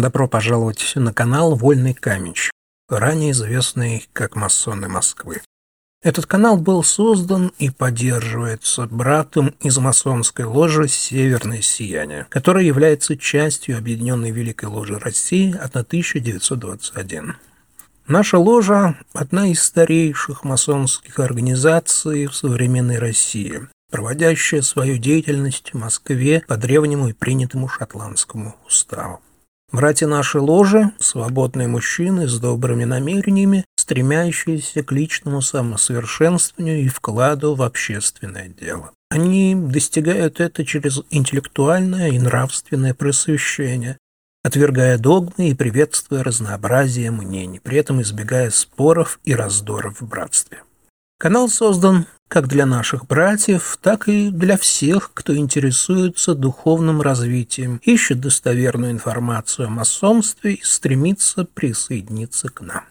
Добро пожаловать на канал «Вольный каменщик», ранее известный как «Масоны Москвы». Этот канал был создан и поддерживается братом из масонской ложи «Северное сияние», которая является частью Объединенной Великой Ложи России от 1921. Наша ложа – одна из старейших масонских организаций в современной России, проводящая свою деятельность в Москве по древнему и принятому шотландскому уставу. Братья нашей ложи – свободные мужчины с добрыми намерениями, стремящиеся к личному самосовершенствованию и вкладу в общественное дело. Они достигают это через интеллектуальное и нравственное просвещение, отвергая догмы и приветствуя разнообразие мнений, при этом избегая споров и раздоров в братстве. Канал создан как для наших братьев, так и для всех, кто интересуется духовным развитием, ищет достоверную информацию о масонстве и стремится присоединиться к нам.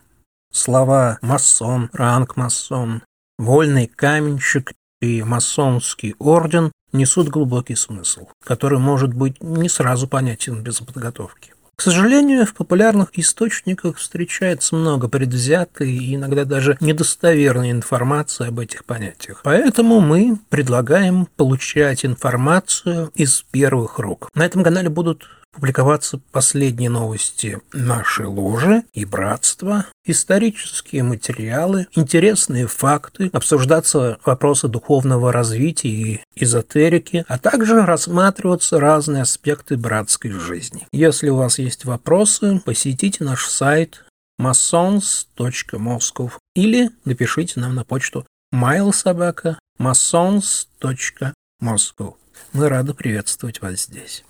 Слова «масон», «ранг масон», «вольный каменщик» и «масонский орден» несут глубокий смысл, который может быть не сразу понятен без подготовки. К сожалению, в популярных источниках встречается много предвзятой и иногда даже недостоверной информации об этих понятиях. Поэтому мы предлагаем получать информацию из первых рук. На этом канале будут публиковаться последние новости нашей ложи и братства, исторические материалы, интересные факты, обсуждаться вопросы духовного развития и эзотерики, а также рассматриваться разные аспекты братской жизни. Если у вас есть вопросы, посетите наш сайт masons.moscow или напишите нам на почту mailsobaka masons.moscow. Мы рады приветствовать вас здесь.